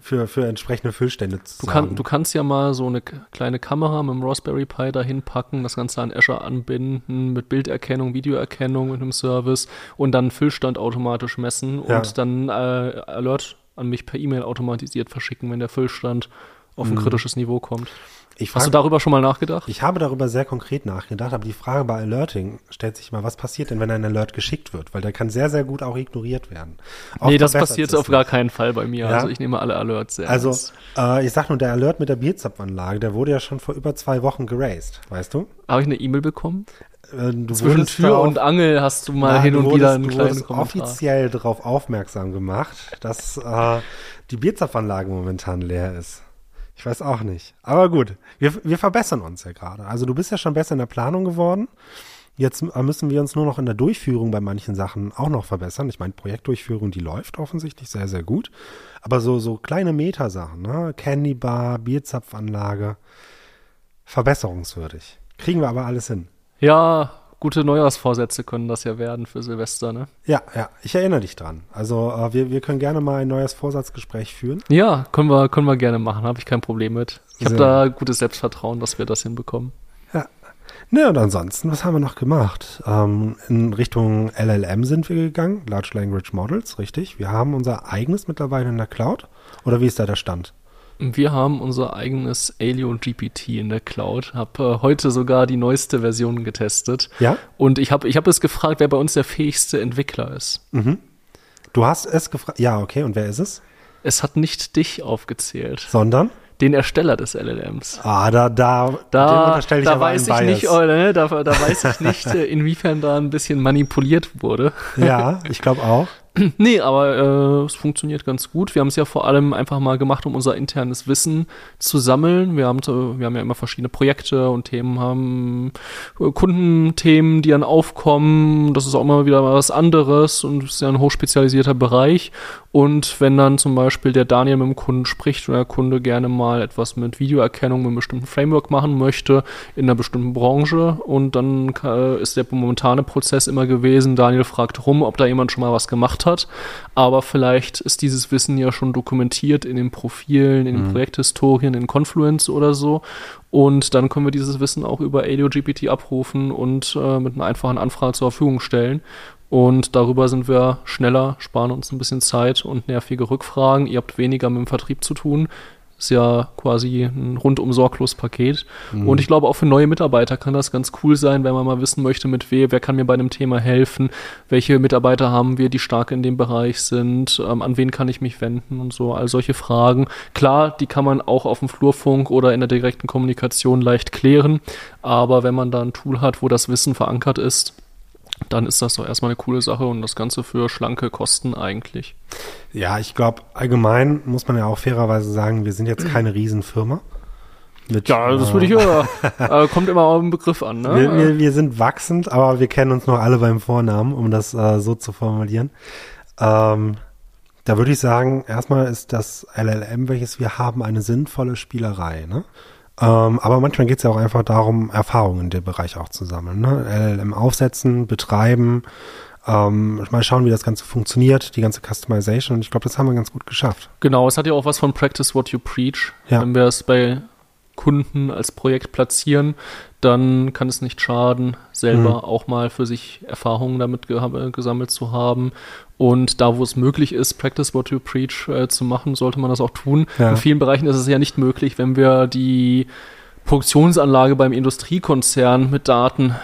für, für entsprechende Füllstände zu du, kann, du kannst ja mal so eine kleine Kamera mit dem Raspberry Pi dahin packen, das Ganze an Azure anbinden, mit Bilderkennung, Videoerkennung mit einem Service und dann Füllstand automatisch messen ja. und dann äh, Alert an mich per E-Mail automatisiert verschicken, wenn der Füllstand auf ein mhm. kritisches Niveau kommt. Ich Hast du darüber schon mal nachgedacht? Ich habe darüber sehr konkret nachgedacht, aber die Frage bei Alerting stellt sich mal, was passiert denn, wenn ein Alert geschickt wird? Weil der kann sehr, sehr gut auch ignoriert werden. Auch nee, das passiert auf gar keinen Fall bei mir. Ja? Also ich nehme alle Alerts sehr Also äh, ich sag nur, der Alert mit der Bierzapfanlage, der wurde ja schon vor über zwei Wochen geraced, weißt du? Habe ich eine E-Mail bekommen? äh, Zwischen Tür und Angel hast du mal Nein, hin und wurdest, wieder einen kleinen Kommentar. offiziell darauf aufmerksam gemacht, dass äh, die Bierzapfanlage momentan leer ist. Ich weiß auch nicht. Aber gut, wir, wir verbessern uns ja gerade. Also du bist ja schon besser in der Planung geworden. Jetzt müssen wir uns nur noch in der Durchführung bei manchen Sachen auch noch verbessern. Ich meine, Projektdurchführung, die läuft offensichtlich sehr, sehr gut. Aber so, so kleine Metasachen, ne? Candy Bar, Bierzapfanlage, verbesserungswürdig. Kriegen wir aber alles hin. Ja, gute Neujahrsvorsätze können das ja werden für Silvester, ne? Ja, ja, ich erinnere dich dran. Also äh, wir, wir können gerne mal ein neues Vorsatzgespräch führen. Ja, können wir, können wir gerne machen, habe ich kein Problem mit. Ich habe da gutes Selbstvertrauen, dass wir das hinbekommen. Ja. Ne, und ansonsten, was haben wir noch gemacht? Ähm, in Richtung LLM sind wir gegangen, Large Language Models, richtig. Wir haben unser eigenes mittlerweile in der Cloud. Oder wie ist da der Stand? Wir haben unser eigenes Alio GPT in der Cloud. Habe äh, heute sogar die neueste Version getestet. Ja? Und ich habe ich hab es gefragt, wer bei uns der fähigste Entwickler ist. Du hast es gefragt. Ja, okay. Und wer ist es? Es hat nicht dich aufgezählt, Sondern? den Ersteller des LLMs. Ah, da, da, Da, ich da aber weiß ich nicht, oh, ne, da, da weiß ich nicht, äh, inwiefern da ein bisschen manipuliert wurde. Ja, ich glaube auch. Nee, aber äh, es funktioniert ganz gut. Wir haben es ja vor allem einfach mal gemacht, um unser internes Wissen zu sammeln. Wir haben, so- wir haben ja immer verschiedene Projekte und Themen haben äh, Kundenthemen, die dann aufkommen. Das ist auch immer wieder was anderes und ist ja ein hochspezialisierter Bereich. Und wenn dann zum Beispiel der Daniel mit dem Kunden spricht und der Kunde gerne mal etwas mit Videoerkennung mit einem bestimmten Framework machen möchte in einer bestimmten Branche und dann äh, ist der momentane Prozess immer gewesen, Daniel fragt rum, ob da jemand schon mal was gemacht hat, aber vielleicht ist dieses Wissen ja schon dokumentiert in den Profilen, in den Projekthistorien, in Confluence oder so. Und dann können wir dieses Wissen auch über AlioGPT abrufen und äh, mit einer einfachen Anfrage zur Verfügung stellen und darüber sind wir schneller, sparen uns ein bisschen Zeit und nervige Rückfragen. Ihr habt weniger mit dem Vertrieb zu tun. Ist ja quasi ein rundum sorglos Paket. Und ich glaube, auch für neue Mitarbeiter kann das ganz cool sein, wenn man mal wissen möchte, mit wem, wer kann mir bei einem Thema helfen, welche Mitarbeiter haben wir, die stark in dem Bereich sind, ähm, an wen kann ich mich wenden und so, all solche Fragen. Klar, die kann man auch auf dem Flurfunk oder in der direkten Kommunikation leicht klären, aber wenn man da ein Tool hat, wo das Wissen verankert ist, dann ist das doch erstmal eine coole Sache und das Ganze für schlanke Kosten eigentlich. Ja, ich glaube, allgemein muss man ja auch fairerweise sagen, wir sind jetzt keine Riesenfirma. Mit, Ja, das äh, würde ich ja. äh, kommt immer auf den Begriff an, ne? Wir, wir, wir sind wachsend, aber wir kennen uns noch alle beim Vornamen, um das äh, so zu formulieren. Ähm, da würde ich sagen, erstmal ist das LLM, welches wir haben, eine sinnvolle Spielerei. Ne? Ähm, aber manchmal geht es ja auch einfach darum, Erfahrungen in dem Bereich auch zu sammeln. Ne? LLM aufsetzen, betreiben, ähm, mal schauen, wie das Ganze funktioniert, die ganze Customization. Und ich glaube, das haben wir ganz gut geschafft. Genau, es hat ja auch was von Practice What You Preach. Ja. Wenn wir es bei Kunden als Projekt platzieren, dann kann es nicht schaden, selber Mhm. auch mal für sich Erfahrungen damit geha- gesammelt zu haben. Und da, wo es möglich ist, Practice What You Preach äh, zu machen, sollte man das auch tun. Ja. In vielen Bereichen ist es ja nicht möglich, wenn wir die Produktionsanlage beim Industriekonzern mit Daten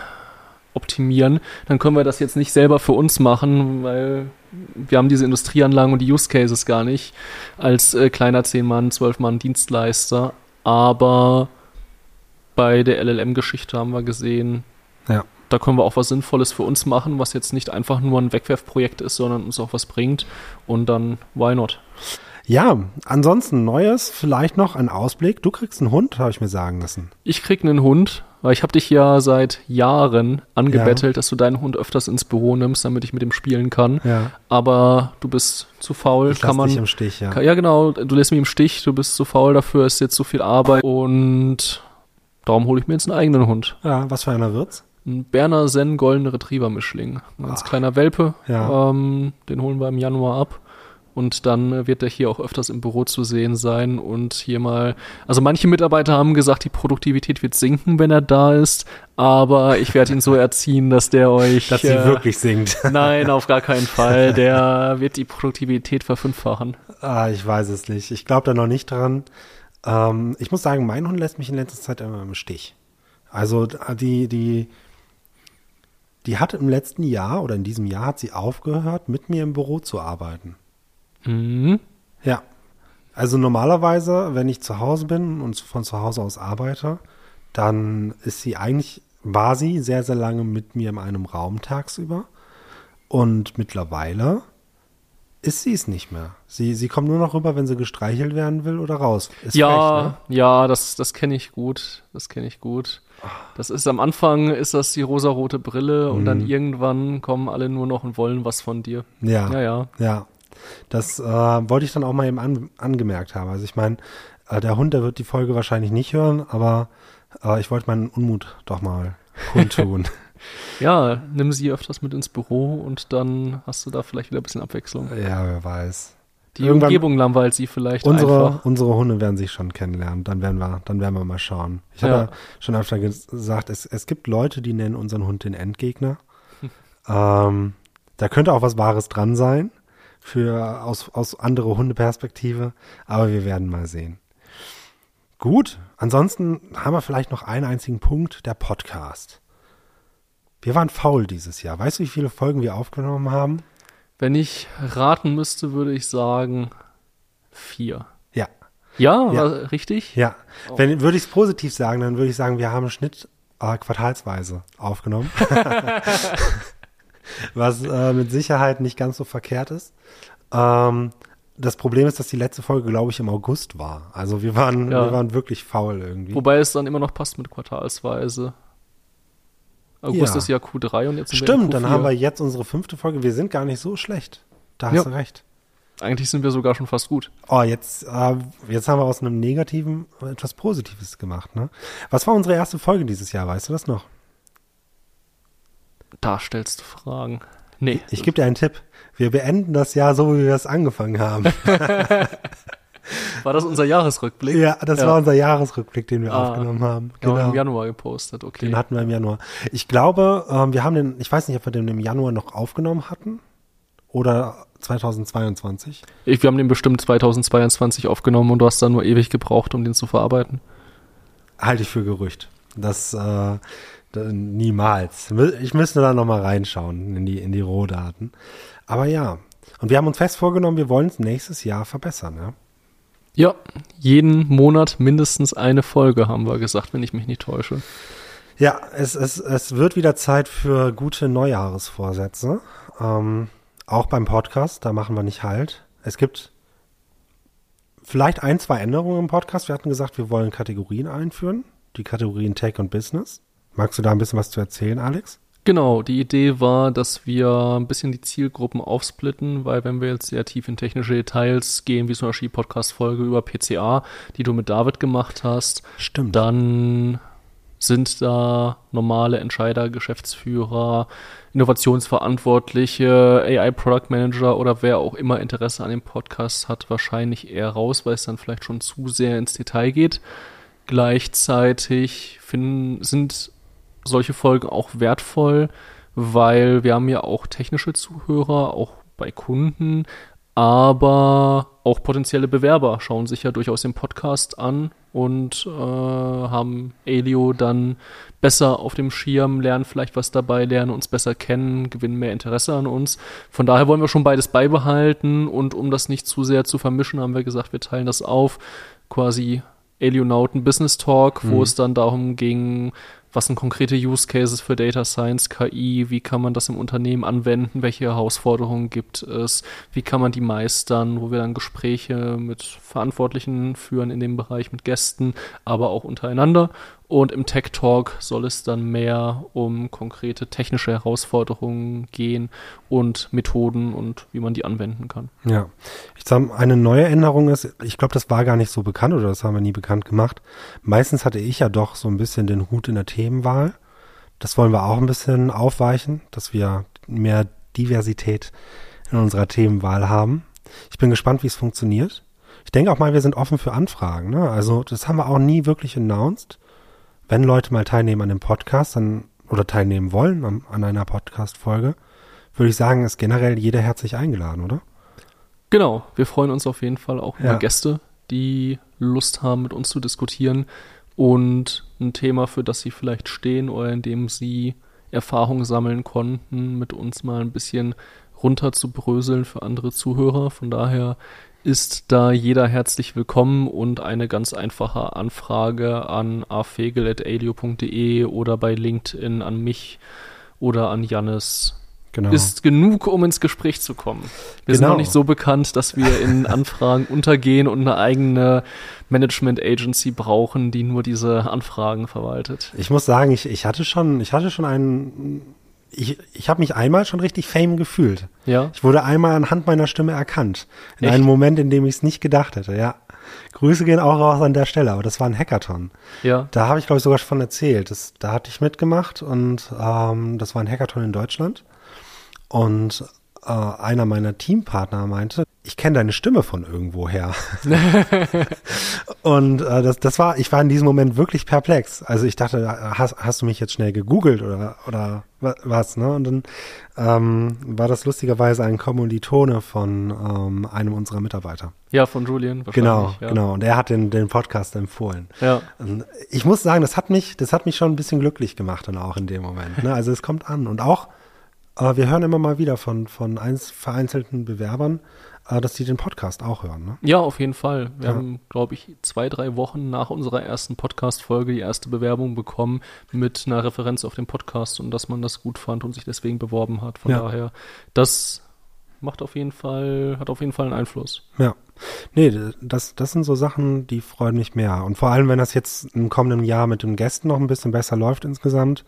optimieren, dann können wir das jetzt nicht selber für uns machen, weil wir haben diese Industrieanlagen und die Use Cases gar nicht als äh, kleiner 10-Mann, 12-Mann Dienstleister. Aber bei der LLM-Geschichte haben wir gesehen, Ja. da können wir auch was Sinnvolles für uns machen, was jetzt nicht einfach nur ein Wegwerfprojekt ist, sondern uns auch was bringt. Und dann, why not? Ja, ansonsten Neues, vielleicht noch ein Ausblick. Du kriegst einen Hund, habe ich mir sagen lassen. Ich krieg einen Hund, weil ich habe dich ja seit Jahren angebettelt, dass du deinen Hund öfters ins Büro nimmst, damit ich mit ihm spielen kann. Ja. Aber du bist zu faul, Ich kann lass man dich im Stich, ja. Ka- Ja, genau. Du lässt mich im Stich, du bist zu faul dafür, ist jetzt zu viel Arbeit. Und darum hole ich mir jetzt einen eigenen Hund. Ja, was für einer wird's? Ein Berner Zen Goldene Retriever Mischling. Ein ganz kleiner Welpe. Ja. Ähm, den holen wir im Januar ab. Und dann wird der hier auch öfters im Büro zu sehen sein und hier mal. Also manche Mitarbeiter haben gesagt, die Produktivität wird sinken, wenn er da ist. Aber ich werde ihn so erziehen, dass der euch. Dass sie äh, wirklich singt. Nein, auf gar keinen Fall. Der wird die Produktivität verfünffachen. ah, ich weiß es nicht. Ich glaube da noch nicht dran. Ähm, ich muss sagen, mein Hund lässt mich in letzter Zeit immer im Stich. Also die, die, die hat im letzten Jahr oder in diesem Jahr hat sie aufgehört, mit mir im Büro zu arbeiten. Mhm. Ja. Also normalerweise, wenn ich zu Hause bin und von zu Hause aus arbeite, dann ist sie eigentlich war sie sehr, sehr lange mit mir in einem Raum tagsüber. Und mittlerweile ist sie es nicht mehr. Sie, sie kommt nur noch rüber, wenn sie gestreichelt werden will oder raus. Ist ja, frech, ne? ja, das, das kenne ich gut. Das kenne ich gut. Das ist am Anfang ist das die rosarote Brille und Mhm. dann irgendwann kommen alle nur noch und wollen was von dir. Ja, Ja, ja. ja. Das äh, wollte ich dann auch mal eben an, angemerkt haben. Also ich meine, äh, der Hund, der wird die Folge wahrscheinlich nicht hören, aber äh, ich wollte meinen Unmut doch mal kundtun. Ja, nimm sie öfters mit ins Büro und dann hast du da vielleicht wieder ein bisschen Abwechslung. ja, wer weiß. Die Irgendwann- Umgebung langweilt sie vielleicht Unsere, einfach. unsere Hunde werden sich schon kennenlernen. Dann werden wir, dann werden wir mal schauen. Ich habe Ja. ja. schon öfter ges- gesagt, es, es gibt Leute, die nennen unseren Hund den Endgegner. ähm, da könnte auch was Wahres dran sein für aus, aus andere Hundeperspektive, aber wir werden mal sehen. Gut, ansonsten haben wir vielleicht noch einen einzigen Punkt, der Podcast. Wir waren faul dieses Jahr. Weißt du, wie viele Folgen wir aufgenommen haben? Wenn ich raten müsste, würde ich sagen vier. Ja. Ja, Ja. war richtig? Ja, Oh. wenn würde ich es positiv sagen, dann würde ich sagen, wir haben einen Schnitt äh, quartalsweise aufgenommen. Was äh, mit Sicherheit nicht ganz so verkehrt ist. Ähm, das Problem ist, dass die letzte Folge, glaube ich, im August war. Also wir waren, Ja. wir waren wirklich faul irgendwie. Wobei es dann immer noch passt mit quartalsweise. August Ja. ist ja Q3 und jetzt sind wir in Stimmt, dann Q4. haben wir jetzt unsere fünfte Folge. Wir sind gar nicht so schlecht. Da hast du recht. Eigentlich sind wir sogar schon fast gut. Oh, jetzt, äh, jetzt haben wir aus einem Negativen etwas Positives gemacht. Ne? Was war unsere erste Folge dieses Jahr? Weißt du das noch? Da stellst du Fragen. Nee. Ich gebe dir einen Tipp. Wir beenden das Jahr so, wie wir es angefangen haben. War das unser Jahresrückblick? ja, das Ja. war unser Jahresrückblick, den wir Ah. aufgenommen haben. Genau. Genau. im Januar gepostet, okay. Den hatten wir im Januar. Ich glaube, ähm, wir haben den, ich weiß nicht, ob wir den im Januar noch aufgenommen hatten oder 2022. Ich, wir haben den bestimmt 2022 aufgenommen und du hast dann nur ewig gebraucht, um den zu verarbeiten. Halte ich für Gerücht. Das äh, da, niemals. Ich müsste da noch mal reinschauen in die in die Rohdaten. Aber ja. Und wir haben uns fest vorgenommen, wir wollen es nächstes Jahr verbessern. Ja? Ja, jeden Monat mindestens eine Folge, haben wir gesagt, wenn ich mich nicht täusche. Ja, es, es, es wird wieder Zeit für gute Neujahresvorsätze. Ähm, auch beim Podcast, da machen wir nicht halt. Es gibt vielleicht ein, zwei Änderungen im Podcast. Wir hatten gesagt, wir wollen Kategorien einführen. Die Kategorien Tech und Business. Magst du da ein bisschen was zu erzählen, Alex? Genau, die Idee war, dass wir ein bisschen die Zielgruppen aufsplitten, weil wenn wir jetzt sehr tief in technische Details gehen, wie zum Beispiel die Podcast-Folge über PCA, die du mit David gemacht hast, Stimmt. dann sind da normale Entscheider, Geschäftsführer, Innovationsverantwortliche, AI-Product Manager oder wer auch immer Interesse an dem Podcast hat, wahrscheinlich eher raus, weil es dann vielleicht schon zu sehr ins Detail geht. Gleichzeitig finden, sind solche Folgen auch wertvoll, weil wir haben ja auch technische Zuhörer, auch bei Kunden, aber auch potenzielle Bewerber schauen sich ja durchaus den Podcast an und äh, haben Elio dann besser auf dem Schirm, lernen vielleicht was dabei, lernen uns besser kennen, gewinnen mehr Interesse an uns. Von daher wollen wir schon beides beibehalten und um das nicht zu sehr zu vermischen, haben wir gesagt, wir teilen das auf, quasi Elionauten Business Talk, wo Mhm. es dann darum ging, was sind konkrete Use Cases für Data Science, KI, wie kann man das im Unternehmen anwenden, welche Herausforderungen gibt es, wie kann man die meistern, wo wir dann Gespräche mit Verantwortlichen führen in dem Bereich, mit Gästen, aber auch untereinander. Und im Tech Talk soll es dann mehr um konkrete technische Herausforderungen gehen und Methoden und wie man die anwenden kann. Ja. Ich sag, eine neue Änderung ist, ich glaube, das war gar nicht so bekannt oder das haben wir nie bekannt gemacht. Meistens hatte ich ja doch so ein bisschen den Hut in der Themenwahl. Das wollen wir auch ein bisschen aufweichen, dass wir mehr Diversität in unserer Themenwahl haben. Ich bin gespannt, wie es funktioniert. Ich denke auch mal, wir sind offen für Anfragen. Ne? Also das haben wir auch nie wirklich announced. Wenn Leute mal teilnehmen an dem Podcast dann, oder teilnehmen wollen an, an einer Podcast-Folge, würde ich sagen, ist generell jeder herzlich eingeladen, oder? Genau, wir freuen uns auf jeden Fall auch Ja. über Gäste, die Lust haben, mit uns zu diskutieren und ein Thema, für das sie vielleicht stehen oder in dem sie Erfahrung sammeln konnten, mit uns mal ein bisschen runter zu bröseln für andere Zuhörer. Von daher ist da jeder herzlich willkommen und eine ganz einfache Anfrage an afegel.alio.de oder bei LinkedIn an mich oder an Jannis Genau. ist genug, um ins Gespräch zu kommen. Wir sind Genau. noch nicht so bekannt, dass wir in Anfragen untergehen und eine eigene Management Agency brauchen, die nur diese Anfragen verwaltet. Ich muss sagen, ich, ich hatte schon, ich hatte schon einen, ich, ich habe mich einmal schon richtig Fame gefühlt. Ja? Ich wurde einmal anhand meiner Stimme erkannt. In Echt? einem Moment, in dem ich es nicht gedacht hätte, ja. Grüße gehen auch raus an der Stelle, aber das war ein Hackathon. Ja. Da habe ich, glaube ich, sogar schon erzählt. Das, da hatte ich mitgemacht und ähm, das war ein Hackathon in Deutschland. Und äh, einer meiner Teampartner meinte, ich kenne deine Stimme von irgendwoher. und äh, das, das war, ich war in diesem Moment wirklich perplex. Also ich dachte, hast, hast du mich jetzt schnell gegoogelt oder, oder wa- was, ne? Und dann ähm, war das lustigerweise ein Kommilitone von ähm, einem unserer Mitarbeiter. Ja, von Julian. Genau, ja. genau. Und er hat den, den Podcast empfohlen. Ja. Und Ich muss sagen, das hat mich, das hat mich schon ein bisschen glücklich gemacht dann auch in dem Moment. Ne? Also es kommt an. Und auch, äh, wir hören immer mal wieder von, von eins, vereinzelten Bewerbern, äh, dass die den Podcast auch hören. Ne? Ja, auf jeden Fall. Wir Ja. haben, glaube ich, zwei, drei Wochen nach unserer ersten Podcast-Folge die erste Bewerbung bekommen mit einer Referenz auf den Podcast und dass man das gut fand und sich deswegen beworben hat. Von Ja. daher, das macht auf jeden Fall, hat auf jeden Fall einen Einfluss. Ja. Nee, das, das sind so Sachen, die freuen mich mehr. Und vor allem, wenn das jetzt im kommenden Jahr mit den Gästen noch ein bisschen besser läuft insgesamt,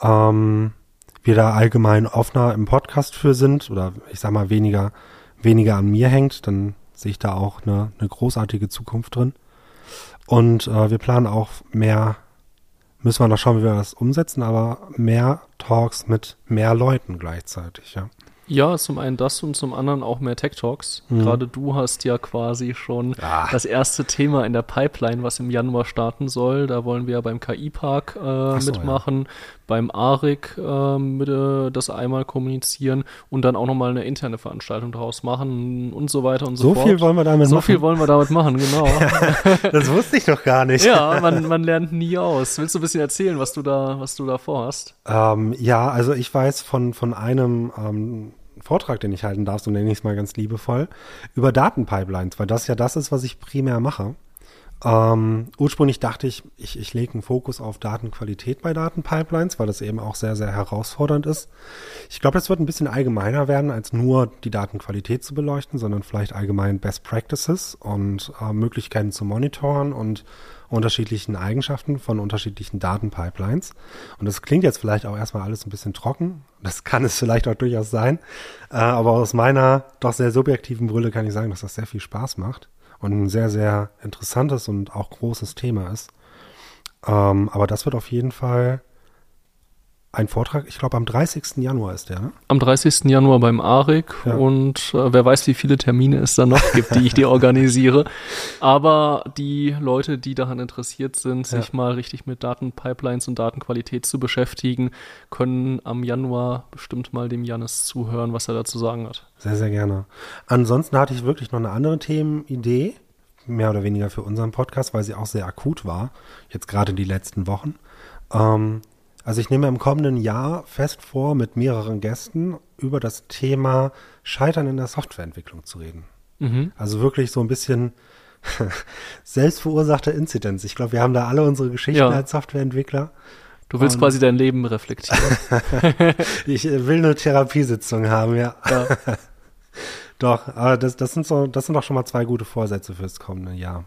ähm, wir da allgemein offener im Podcast für sind oder ich sag mal weniger, weniger an mir hängt, dann sehe ich da auch eine, eine großartige Zukunft drin. Und äh, wir planen auch mehr, müssen wir noch schauen, wie wir das umsetzen, aber mehr Talks mit mehr Leuten gleichzeitig, ja. Ja, zum einen das und zum anderen auch mehr Tech Talks. Mhm. Gerade du hast ja quasi schon Ah. das erste Thema in der Pipeline, was im Januar starten soll. Da wollen wir ja beim KI-Park äh, so, mitmachen, beim ARIC äh, mit, äh, das einmal kommunizieren und dann auch nochmal eine interne Veranstaltung draus machen und so weiter und so, So fort. viel wollen wir damit so machen. viel wollen wir damit machen, genau. Das wusste ich noch gar nicht. ja, man, man lernt nie aus. Willst du ein bisschen erzählen, was du da, was du da vorhast? Ähm, ja, also ich weiß von, von einem ähm, Vortrag, den ich halten darf, so nenne ich es mal ganz liebevoll, über Datenpipelines, weil das ja das ist, was ich primär mache. Ähm, ursprünglich dachte ich, ich, ich lege einen Fokus auf Datenqualität bei Datenpipelines, weil das eben auch sehr, sehr herausfordernd ist. Ich glaube, das wird ein bisschen allgemeiner werden, als nur die Datenqualität zu beleuchten, sondern vielleicht allgemein Best Practices und äh, Möglichkeiten zu monitoren und unterschiedlichen Eigenschaften von unterschiedlichen Datenpipelines. Und das klingt jetzt vielleicht auch erstmal alles ein bisschen trocken. Das kann es vielleicht auch durchaus sein. Äh, aber aus meiner doch sehr subjektiven Brille kann ich sagen, dass das sehr viel Spaß macht und ein sehr, sehr interessantes und auch großes Thema ist. Ähm, aber das wird auf jeden Fall ein Vortrag, ich glaube am 30. Januar ist der, ne? Am 30. Januar beim ARIC Ja. und äh, wer weiß, wie viele Termine es da noch gibt, die ich dir organisiere. Aber die Leute, die daran interessiert sind, sich Ja. mal richtig mit Datenpipelines und Datenqualität zu beschäftigen, können am Januar bestimmt mal dem Jannis zuhören, was er dazu sagen hat. Sehr, sehr gerne. Ansonsten hatte ich wirklich noch eine andere Themenidee, mehr oder weniger für unseren Podcast, weil sie auch sehr akut war, jetzt gerade die letzten Wochen. Ähm, also ich nehme im kommenden Jahr fest vor, mit mehreren Gästen über das Thema Scheitern in der Softwareentwicklung zu reden. Mhm. Also wirklich so ein bisschen selbstverursachte Inzidenz. Ich glaube, wir haben da alle unsere Geschichten Ja. als Softwareentwickler. Du willst Und- quasi dein Leben reflektieren. Ich äh, will eine Therapiesitzung haben, ja. ja. Doch, aber das, das sind so, das sind doch schon mal zwei gute Vorsätze fürs kommende Jahr.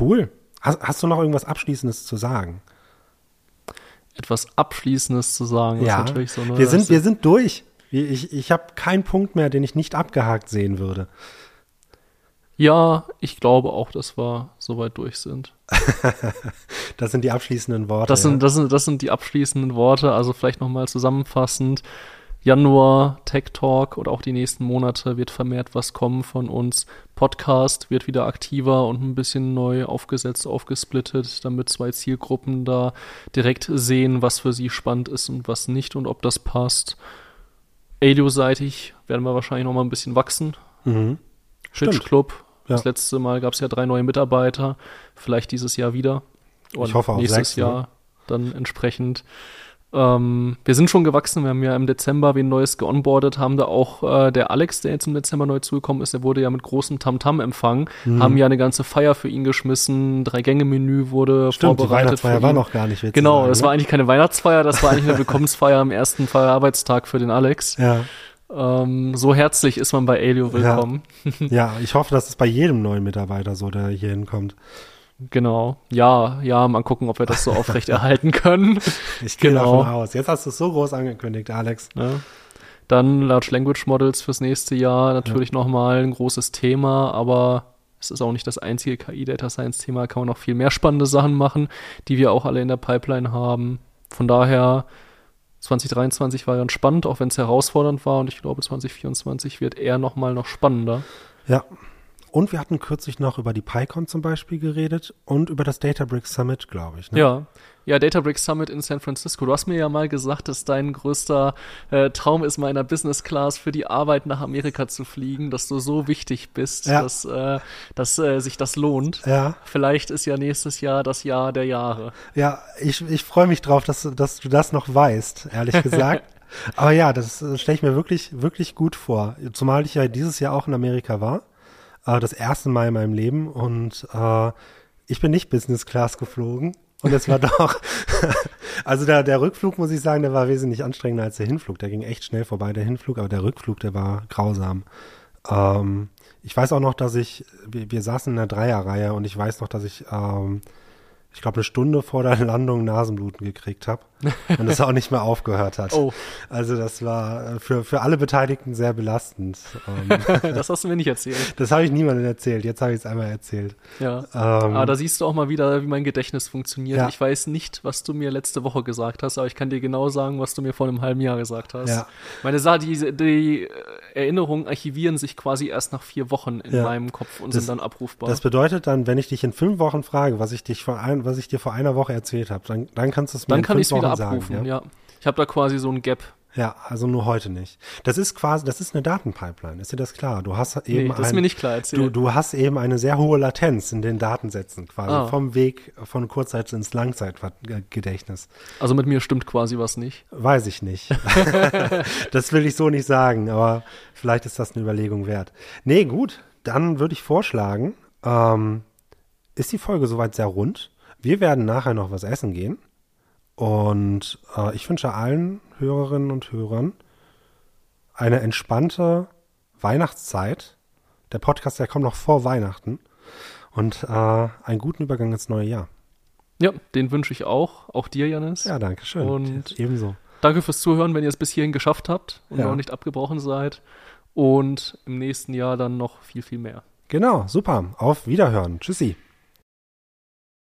Cool. Hast, hast du noch irgendwas Abschließendes zu sagen? Etwas Abschließendes zu sagen, ist natürlich so wir sind, wir sind durch. Ich, ich habe keinen Punkt mehr, den ich nicht abgehakt sehen würde. ja, ich glaube auch, dass wir soweit durch sind. Das sind die abschließenden Worte. Das ja. sind, das, sind, das sind die abschließenden Worte. Also vielleicht nochmal zusammenfassend. Januar, Tech Talk oder auch die nächsten Monate wird vermehrt was kommen von uns. Podcast wird wieder aktiver und ein bisschen neu aufgesetzt, aufgesplittet, damit zwei Zielgruppen da direkt sehen, was für sie spannend ist und was nicht und ob das passt. Alio-seitig werden wir wahrscheinlich nochmal ein bisschen wachsen. mhm. Stimmt. Club. Ja. Das letzte Mal gab es ja drei neue Mitarbeiter. Vielleicht dieses Jahr wieder. Ich hoffe auf nächstes sechs, ne? Jahr dann entsprechend. Ähm, wir sind schon gewachsen, wir haben ja im Dezember wen Neues geonboardet, haben da auch äh, der Alex, der jetzt im Dezember neu zugekommen ist, der wurde ja mit großem Tamtam empfangen, Mhm. haben ja eine ganze Feier für ihn geschmissen, Drei-Gänge-Menü wurde Stimmt, die vorbereitet. Weihnachtsfeier für war noch gar nicht, du Genau, sagen, das ne? war eigentlich keine Weihnachtsfeier, das war eigentlich eine Willkommensfeier am ersten Feierarbeitstag für den Alex. Ja, Ähm, so herzlich ist man bei Alio willkommen. ja, ich hoffe, das ist bei jedem neuen Mitarbeiter so, der hier hinkommt. Genau. Ja, ja, mal gucken, ob wir das so aufrecht erhalten können. Ich gehe Genau. davon aus. Jetzt hast du es so groß angekündigt, Alex. Ne? Dann Large Language Models fürs nächste Jahr natürlich nochmal ein großes Thema, aber es ist auch nicht das einzige KI-Data Science-Thema, kann man noch viel mehr spannende Sachen machen, die wir auch alle in der Pipeline haben. Von daher, 2023 war ganz spannend, auch wenn es herausfordernd war und ich glaube, 2024 wird eher nochmal noch spannender. Ja. Und wir hatten kürzlich noch über die PyCon zum Beispiel geredet und über das Databricks Summit, glaube ich. Ne? Ja. Ja, Databricks Summit in San Francisco. Du hast mir ja mal gesagt, dass dein größter äh, Traum ist, mal in einer Business Class für die Arbeit nach Amerika zu fliegen, dass du so wichtig bist, Ja. dass, äh, dass äh, sich das lohnt. Ja, Vielleicht ist ja nächstes Jahr das Jahr der Jahre. ja ich, ich freue mich drauf, dass, du- dass du das noch weißt, ehrlich gesagt. Aber ja, das äh, stelle ich mir wirklich, wirklich gut vor. Zumal ich ja dieses Jahr auch in Amerika war. Äh, das erste Mal in meinem Leben. Und äh, ich bin nicht Business Class geflogen. Und es war doch, also der, der Rückflug, muss ich sagen, der war wesentlich anstrengender als der Hinflug. Der ging echt schnell vorbei, der Hinflug, aber der Rückflug, der war grausam. Ähm, ich weiß auch noch, dass ich, wir, wir saßen in der Dreierreihe und ich weiß noch, dass ich, ähm, ich glaube, eine Stunde vor der Landung Nasenbluten gekriegt habe und es auch nicht mehr aufgehört hat. Oh, Also das war äh, für, für alle Beteiligten sehr belastend. Ähm, das hast du mir nicht erzählt. das habe ich niemandem erzählt, jetzt habe ich es einmal erzählt. Ja. Ähm, Aber da siehst du auch mal wieder, wie mein Gedächtnis funktioniert. Ja. Ich weiß nicht, was du mir letzte Woche gesagt hast, aber ich kann dir genau sagen, was du mir vor einem halben Jahr gesagt hast. Ja. Meine Sache, die, die Erinnerungen archivieren sich quasi erst nach vier Wochen in Ja. meinem Kopf und Das- sind dann abrufbar. Das bedeutet dann, wenn ich dich in fünf Wochen frage, was ich dich vor ein, was ich dir vor einer Woche erzählt habe, dann, dann kannst du es mir dann in fünf Wochen abrufen, sagen. Ja? ja. Ich habe da quasi so ein Gap. ja, also nur heute nicht. Das ist quasi, das ist eine Datenpipeline. Ist dir das klar? Du hast eben Nee, das ist ein, mir nicht klar du, du hast eben eine sehr hohe Latenz in den Datensätzen quasi Ah. vom Weg von Kurzzeit ins Langzeitgedächtnis. Also mit mir stimmt quasi was nicht. Weiß ich nicht. das will ich so nicht sagen, aber vielleicht ist das eine Überlegung wert. Nee, gut, dann würde ich vorschlagen, ähm, ist die Folge soweit sehr rund. Wir werden nachher noch was essen gehen. Und äh, ich wünsche allen Hörerinnen und Hörern eine entspannte Weihnachtszeit. Der Podcast, der kommt noch vor Weihnachten. Und äh, einen guten Übergang ins neue Jahr. Ja, den wünsche ich auch. Auch dir, Janis. Ja, danke schön. Und- ebenso. Danke fürs Zuhören, wenn ihr es bis hierhin geschafft habt und Ja. noch nicht abgebrochen seid. Und im nächsten Jahr dann noch viel, viel mehr. Genau, super. Auf Wiederhören. Tschüssi.